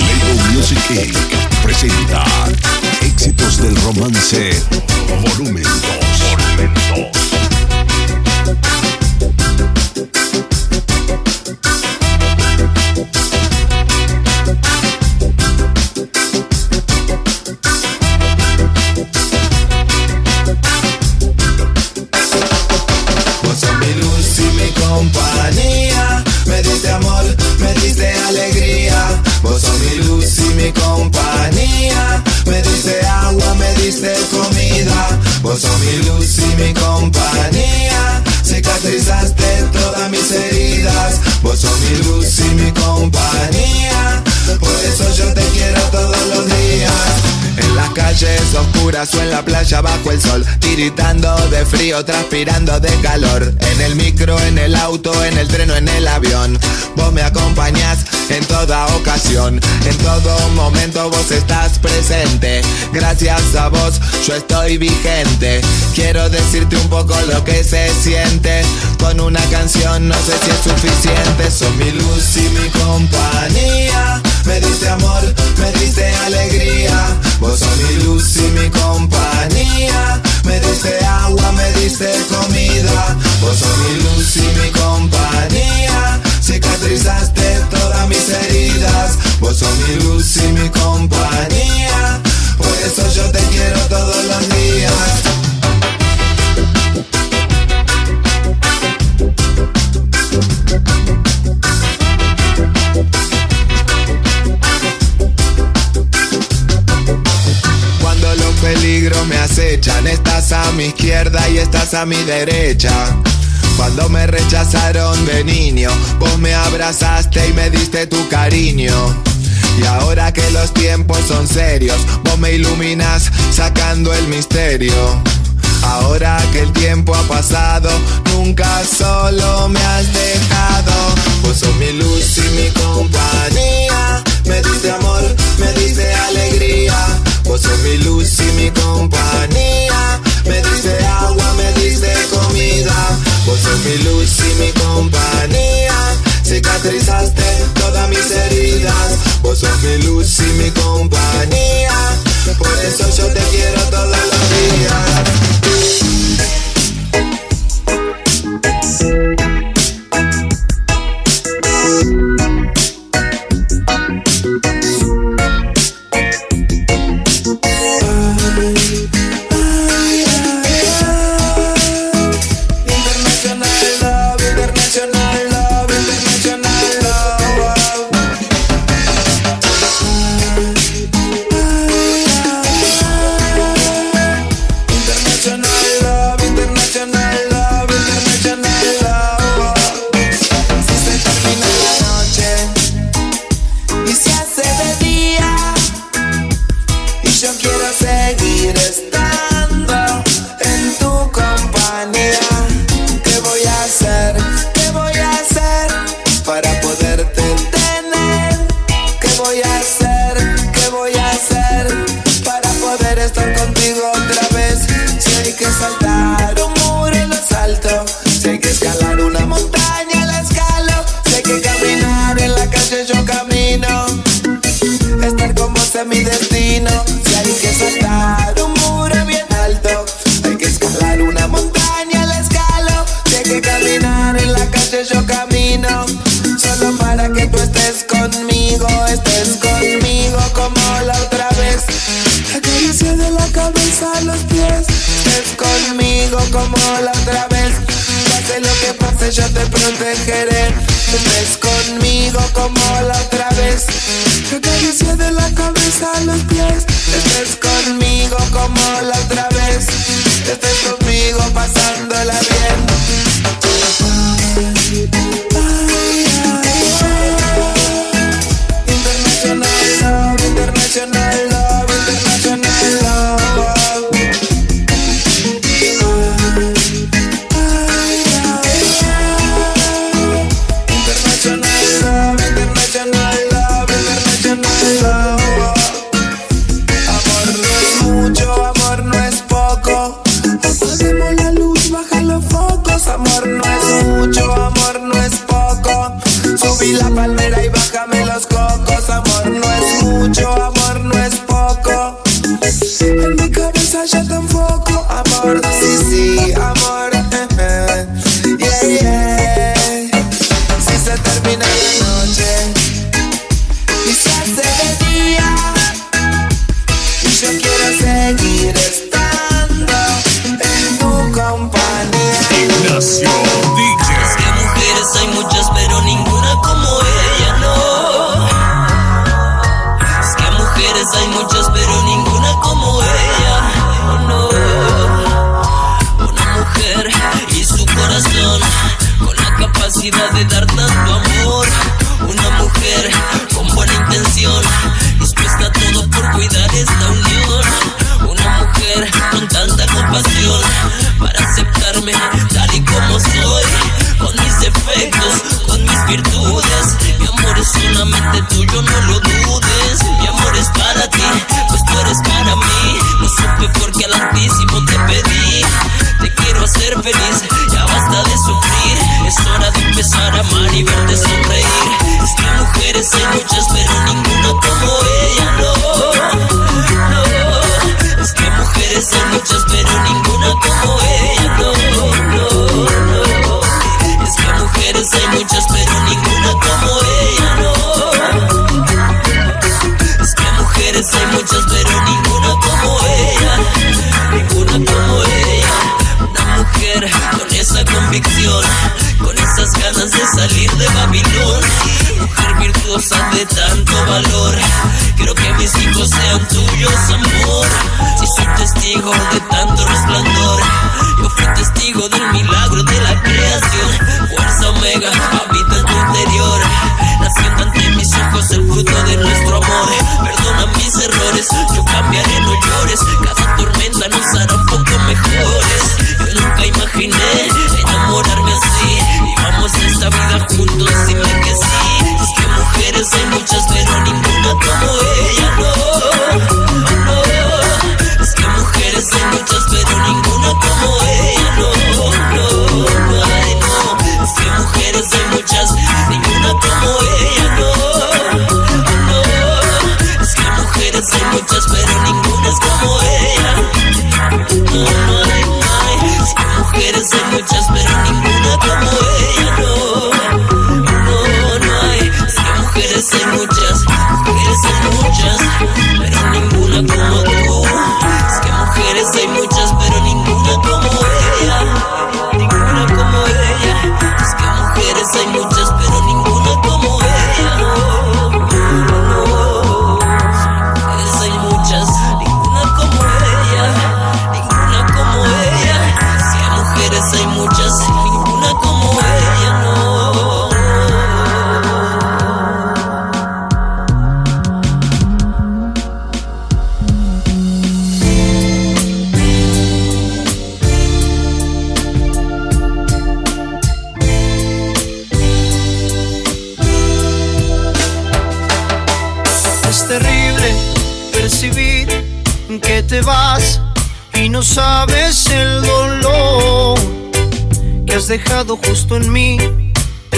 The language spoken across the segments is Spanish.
Label Music Inc. presenta Éxitos del Romance, up en la playa bajo el sol, tiritando de frío, transpirando de calor. En el micro, en el auto, en el tren o en el avión. Vos me acompañás en toda ocasión. En todo momento vos estás presente. Gracias a vos yo estoy vigente. Quiero decirte un poco lo que se siente. Con una canción no sé si es suficiente. Sos mi luz y mi compañía. Me diste amor, me diste alegría. Vos sos mi luz y mi compañía. Me diste agua, me diste comida. Vos sos mi luz y mi compañía. Cicatrizaste todas mis heridas. Vos sos mi luz y mi compañía. Por eso yo te quiero todos los días. Estás a mi izquierda y estás a mi derecha. Cuando me rechazaron de niño, vos me abrazaste y me diste tu cariño. Y ahora que los tiempos son serios, vos me iluminas sacando el misterio. Ahora que el tiempo ha pasado, nunca solo me has dejado. Vos sos mi luz y mi compañía. Me diste amor, me diste alegría. Vos sos mi luz y mi compañía. Me diste agua, me diste comida. Vos sos mi luz y mi compañía. Cicatrizaste todas mis heridas. Vos sos mi luz y mi compañía. Por eso yo te quiero todos los días. Estés conmigo como la otra vez. La caricia de la cabeza a los pies.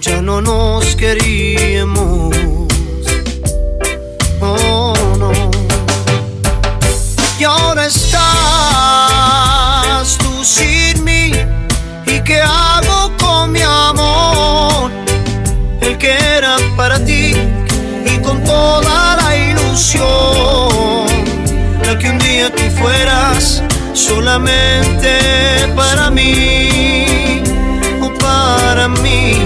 ya no nos queríamos. Oh no. Y ahora estás tú sin mí. ¿Y qué hago con mi amor? El que era para ti y con toda la ilusión. La que un día tú fueras solamente para mí o para mí.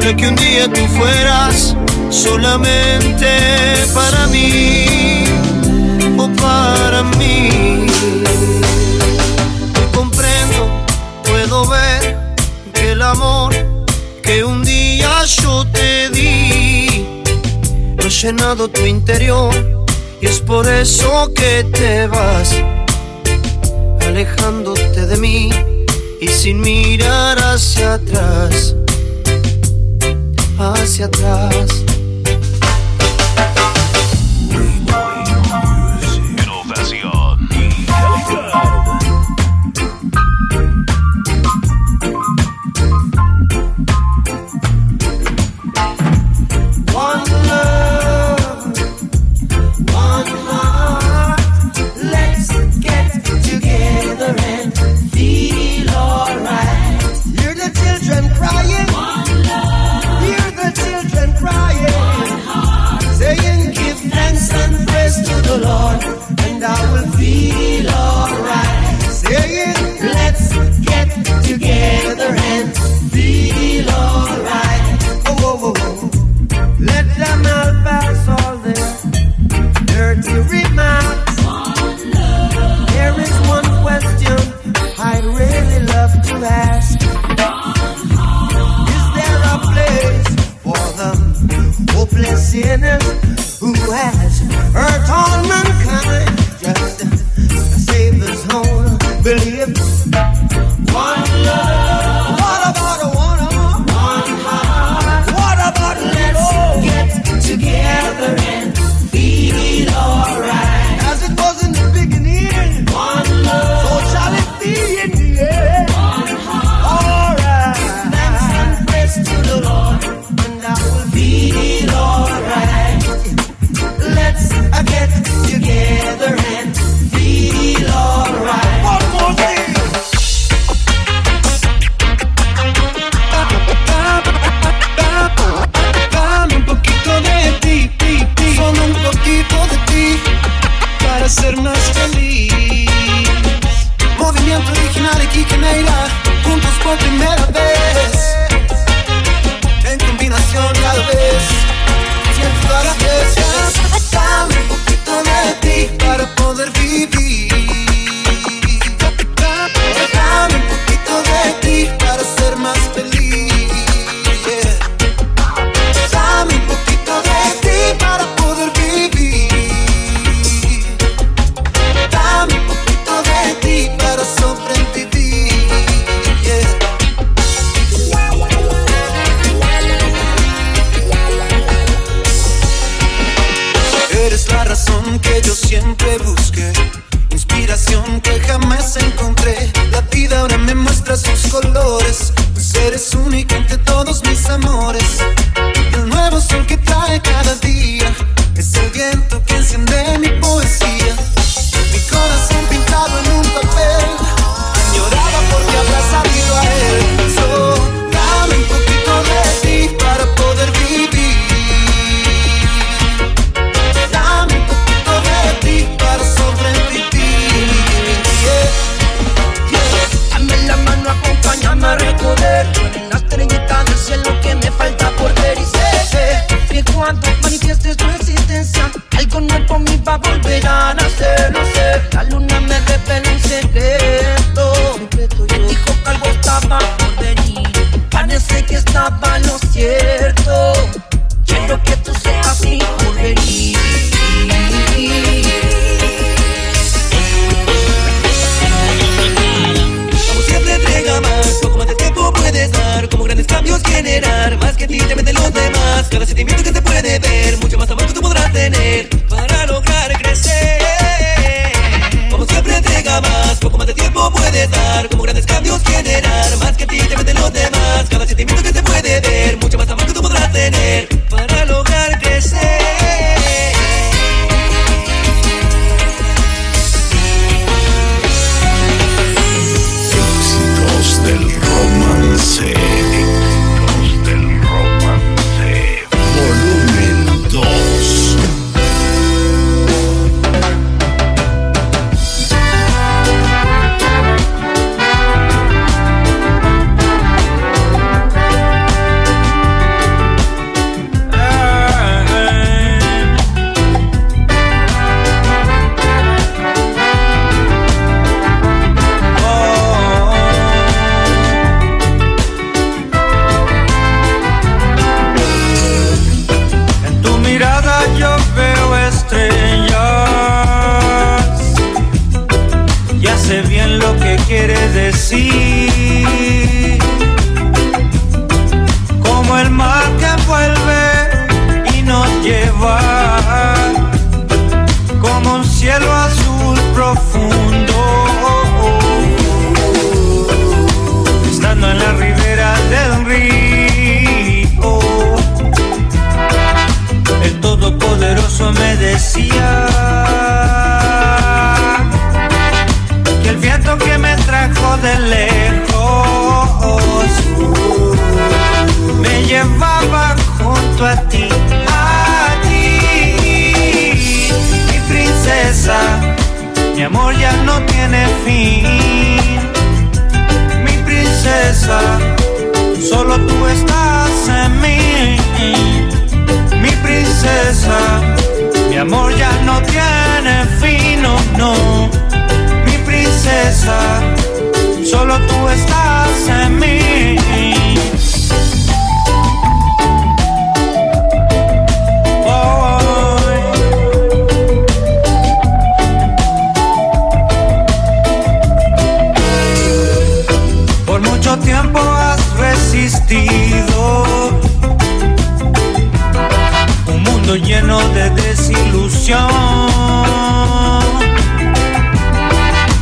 de que un día tú fueras solamente para mí o para mí. Comprendo, puedo ver que el amor que un día yo te di ha llenado tu interior y es por eso que te vas alejándote de mí y sin mirar hacia atrás, hacia atrás. is there a place for the hopeless sinners who have juntos por primera me muestra sus colores. Pues eres única entre todos mis amores. up que el viento que me trajo de lejos me llevaba junto a ti, a ti, mi princesa. Mi amor ya no tiene fin, amor ya no tiene fin, no, no. Mi princesa, solo tú estás en mí. Oh, Por mucho tiempo has resistido mundo lleno de desilusión.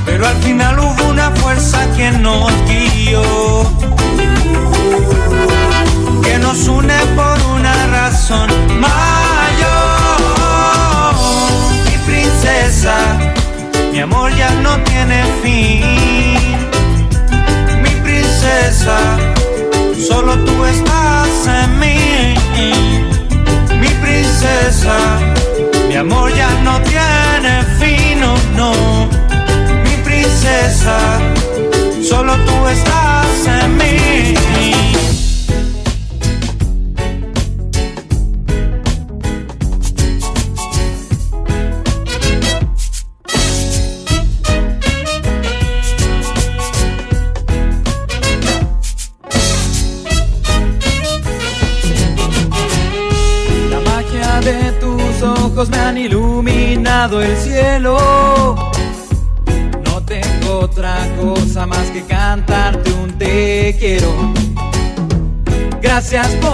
Pero al final hubo una fuerza que nos guió, que nos une por una razón mayor. Mi princesa, mi amor ya no tiene fin. Mi princesa, solo tú estás en mí Mi amor ya no tiene fin, no, no. Mi princesa, solo tú estás en mí.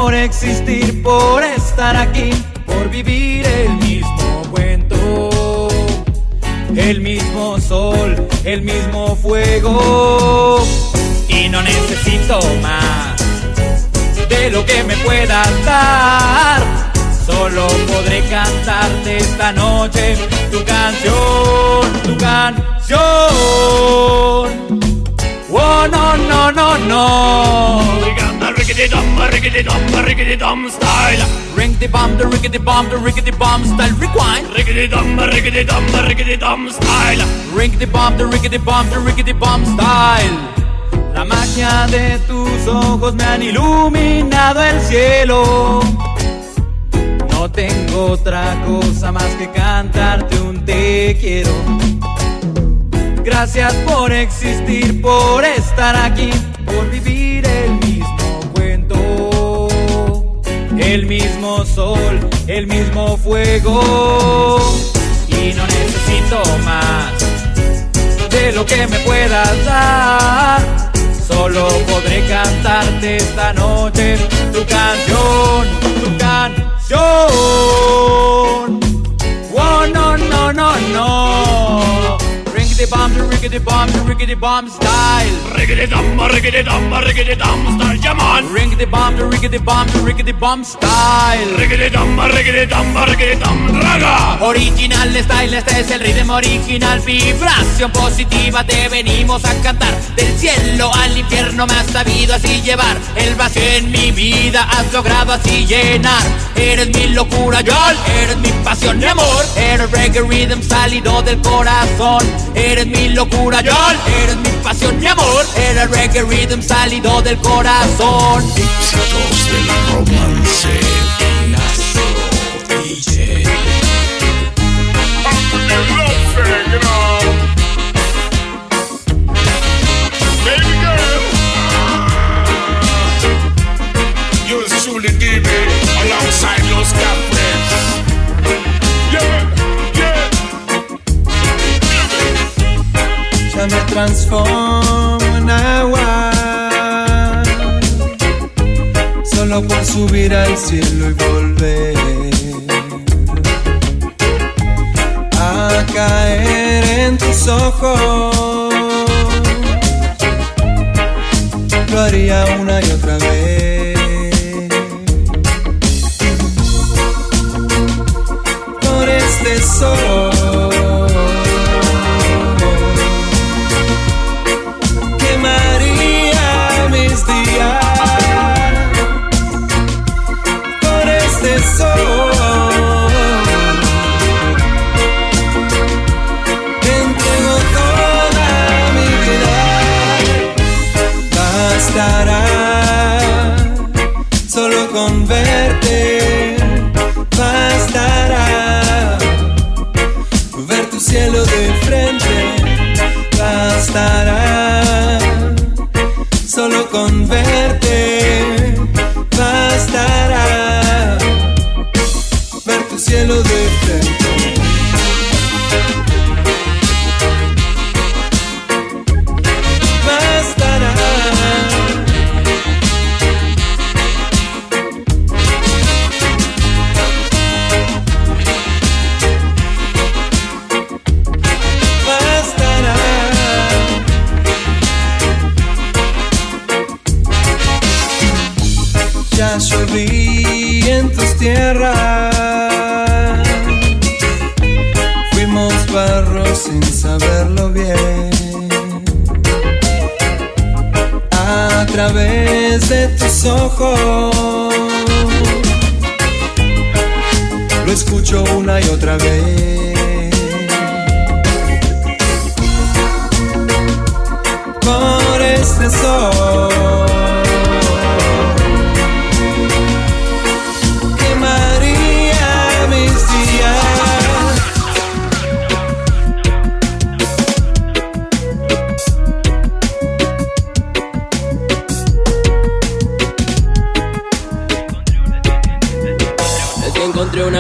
Por existir, por estar aquí, por vivir el mismo cuento. El mismo sol, el mismo fuego. Y no necesito más de lo que me puedas dar. Solo podré cantarte esta noche tu canción, tu canción. Oh, no, no, no, no. Rickety dum, rickety dum, rickety dum style. Ring the bomb, the rickety bomb, the rickety bomb style. Rewind. Rickety dum, rickety dum, rickety dum style. Ring the bomb, the rickety bomb, the rickety bomb style. La magia de tus ojos me han iluminado el cielo. No tengo otra cosa más que cantarte un te quiero. Gracias por existir, por estar aquí, por vivir el mismo. El mismo sol, el mismo fuego. Y no necesito más de lo que me puedas dar. Solo podré cantarte esta noche tu canción, tu canción. Oh, no, no, no, no. Rickety bomb, rickety bomb, rickety bomb style. Rickety dum, rickety dum, rickety dum style. Come on. Rickety bomb, rickety bomb, rickety bomb style. Rickety dum, rickety dum, rickety dum raga. Original style, este es el ritmo original Vibración positiva te venimos a cantar Del cielo al infierno me has sabido así llevar El vacío en mi vida has logrado así llenar Eres mi locura, Yol, eres mi pasión, mi amor Eres reggae rhythm salido del corazón Eres mi locura, Yol, eres mi pasión, mi amor Eres reggae rhythm salido del corazón Éxitos del romance. Yours truly, DB, alongside Los Capres. Transformo agua. Solo por subir al cielo y volver a caer en tus ojos. Lo haría una y otra vez. Por este sol. Ya lloví en tus tierras. Fuimos barro sin saberlo bien. A través de tus ojos. Lo escucho una y otra vez. Por este sol.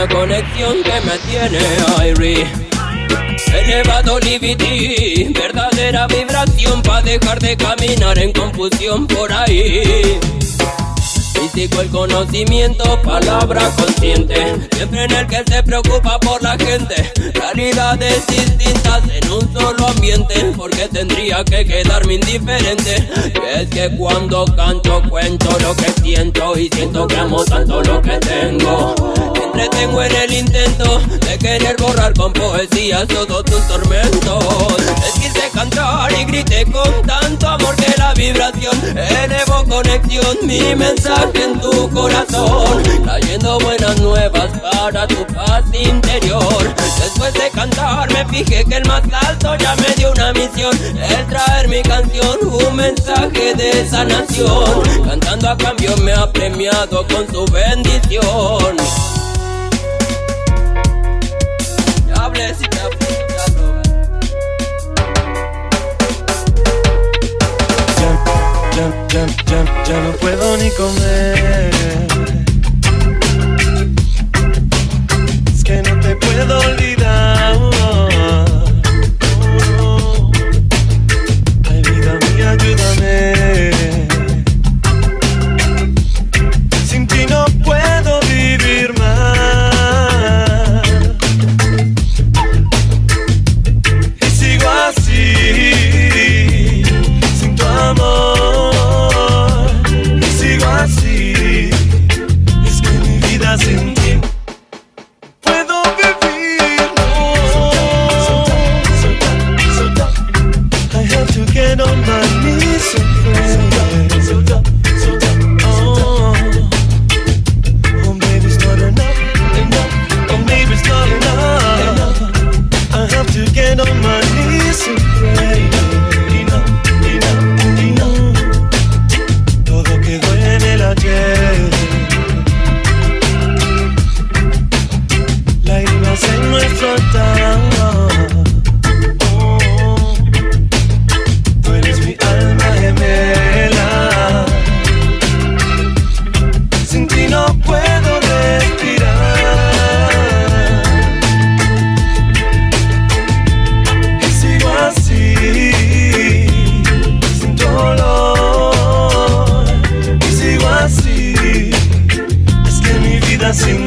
Conexión que me tiene aire. Elevado libido, verdadera vibración para dejar de caminar en confusión por ahí. Físico el conocimiento, palabra consciente, siempre en el que se preocupa por la gente. Realidades distintas en un solo ambiente, porque tendría que quedarme indiferente. Y es que cuando canto cuento lo que siento y siento que amo tanto lo que tengo. Me entretengo en el intento de querer borrar con poesía todos tus tormentos. Les quise cantar y grité con tanto amor que la vibración elevó conexión, mi mensaje en tu corazón, trayendo buenas nuevas para tu paz interior. Después de cantar me fijé que el más alto ya me dio una misión, el traer mi canción, un mensaje de sanación. Cantando a cambio me ha premiado con su bendición. Ya no puedo ni comer. Es que no te puedo olvidar. Vida